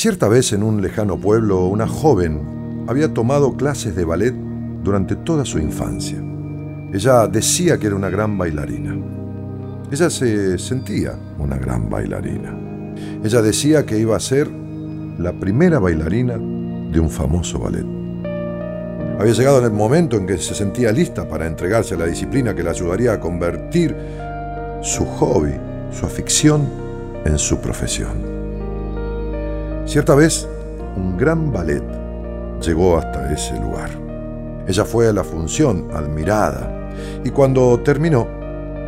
Cierta vez en un lejano pueblo, una joven había tomado clases de ballet durante toda su infancia. Ella decía que era una gran bailarina. Ella se sentía una gran bailarina. Ella decía que iba a ser la primera bailarina de un famoso ballet. Había llegado en el momento en que se sentía lista para entregarse a la disciplina que la ayudaría a convertir su hobby, su afición, en su profesión. Cierta vez, un gran ballet llegó hasta ese lugar. Ella fue a la función, admirada, y cuando terminó,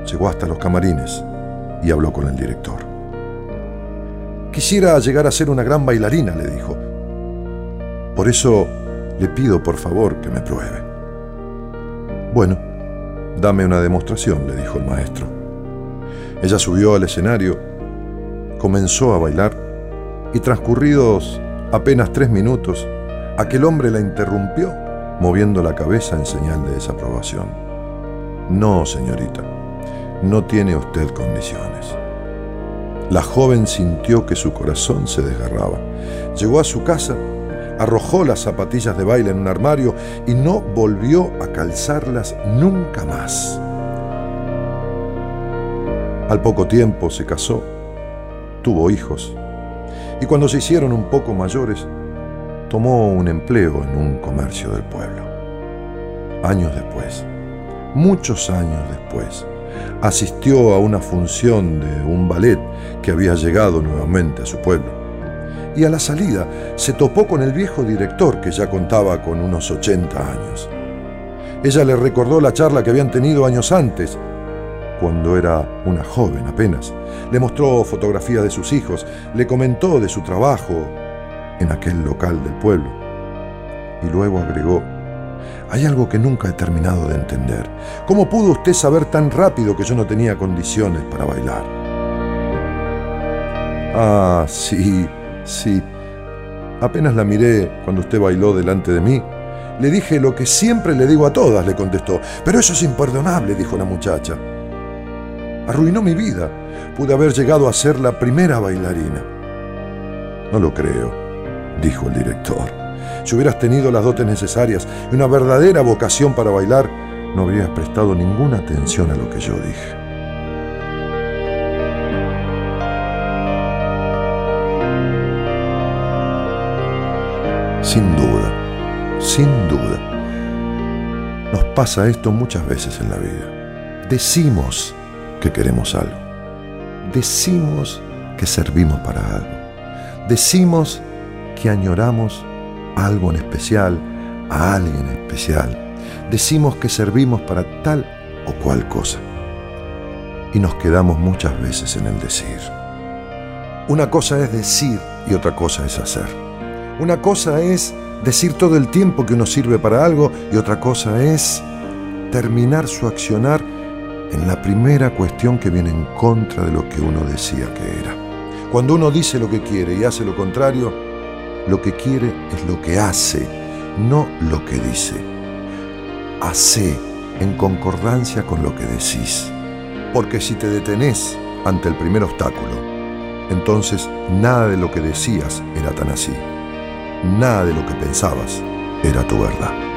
llegó hasta los camarines y habló con el director. Quisiera llegar a ser una gran bailarina, le dijo. Por eso le pido por favor que me pruebe. Bueno, dame una demostración, le dijo el maestro. Ella subió al escenario, comenzó a bailar y transcurridos apenas tres minutos, aquel hombre la interrumpió, moviendo la cabeza en señal de desaprobación. No, señorita, no tiene usted condiciones. La joven sintió que su corazón se desgarraba. Llegó a su casa, arrojó las zapatillas de baile en un armario y no volvió a calzarlas nunca más. Al poco tiempo se casó, tuvo hijos y cuando se hicieron un poco mayores, tomó un empleo en un comercio del pueblo. Años después, muchos años después, asistió a una función de un ballet que había llegado nuevamente a su pueblo. Y a la salida se topó con el viejo director que ya contaba con unos 80 años. Ella le recordó la charla que habían tenido años antes cuando era una joven apenas. Le mostró fotografías de sus hijos, le comentó de su trabajo en aquel local del pueblo. Y luego agregó, hay algo que nunca he terminado de entender. ¿Cómo pudo usted saber tan rápido que yo no tenía condiciones para bailar? Ah, sí, sí. Apenas la miré cuando usted bailó delante de mí. Le dije lo que siempre le digo a todas, le contestó. Pero eso es imperdonable, dijo la muchacha. Arruinó mi vida. Pude haber llegado a ser la primera bailarina. No lo creo, dijo el director. Si hubieras tenido las dotes necesarias y una verdadera vocación para bailar, no habrías prestado ninguna atención a lo que yo dije. Sin duda, sin duda, nos pasa esto muchas veces en la vida. Decimos que queremos algo. Decimos que servimos para algo. Decimos que añoramos algo en especial, a alguien especial. Decimos que servimos para tal o cual cosa. Y nos quedamos muchas veces en el decir. Una cosa es decir y otra cosa es hacer. Una cosa es decir todo el tiempo que uno sirve para algo y otra cosa es terminar su accionar en la primera cuestión que viene en contra de lo que uno decía que era. Cuando uno dice lo que quiere y hace lo contrario, lo que quiere es lo que hace, no lo que dice. Hace en concordancia con lo que decís. Porque si te detenés ante el primer obstáculo, entonces nada de lo que decías era tan así. Nada de lo que pensabas era tu verdad.